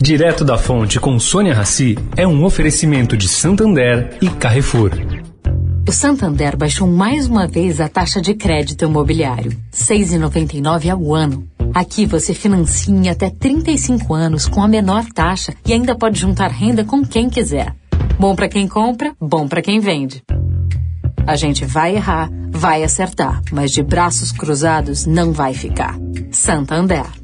Direto da Fonte com Sônia Rassi é um oferecimento de Santander e Carrefour. O Santander baixou mais uma vez a taxa de crédito imobiliário, 6,99 ao ano. Aqui você financia em até 35 anos com a menor taxa e ainda pode juntar renda com quem quiser. Bom para quem compra, bom para quem vende. A gente vai errar, vai acertar, mas de braços cruzados não vai ficar. Santander.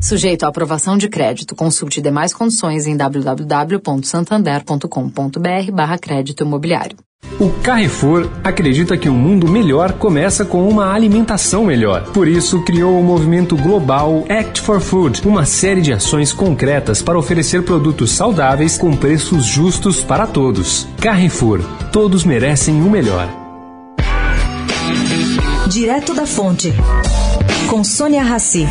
Sujeito à aprovação de crédito, consulte demais condições em www.santander.com.br barra crédito imobiliário. O Carrefour acredita que um mundo melhor começa com uma alimentação melhor. Por isso, criou o movimento global Act for Food, uma série de ações concretas para oferecer produtos saudáveis com preços justos para todos. Carrefour, todos merecem o melhor. Direto da Fonte, com Sônia Rassi.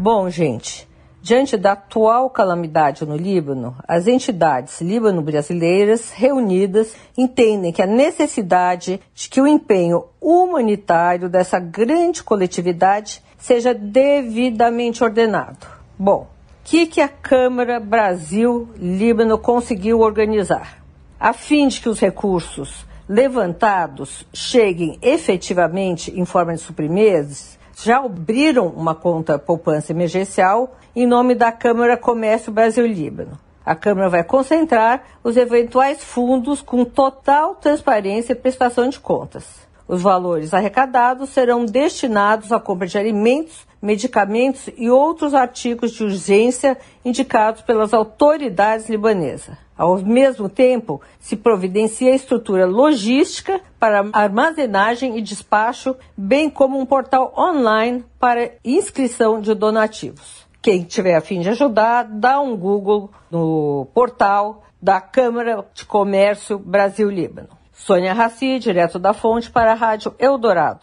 Bom, gente, diante da atual calamidade no Líbano, as entidades líbano-brasileiras reunidas entendem que a necessidade de que o empenho humanitário dessa grande coletividade seja devidamente ordenado. Bom, o que, que a Câmara Brasil-Líbano conseguiu organizar? A fim de que os recursos levantados cheguem efetivamente em forma de suprimentos, já abriram uma conta poupança emergencial em nome da Câmara Comércio Brasil-Líbano. A Câmara vai concentrar os eventuais fundos com total transparência e prestação de contas. Os valores arrecadados serão destinados à compra de alimentos, medicamentos e outros artigos de urgência indicados pelas autoridades libanesas. Ao mesmo tempo, se providencia estrutura logística para armazenagem e despacho, bem como um portal online para inscrição de donativos. Quem tiver a fim de ajudar, dá um Google no portal da Câmara de Comércio Brasil-Líbano. Sônia Raci, direto da fonte para a Rádio Eldorado.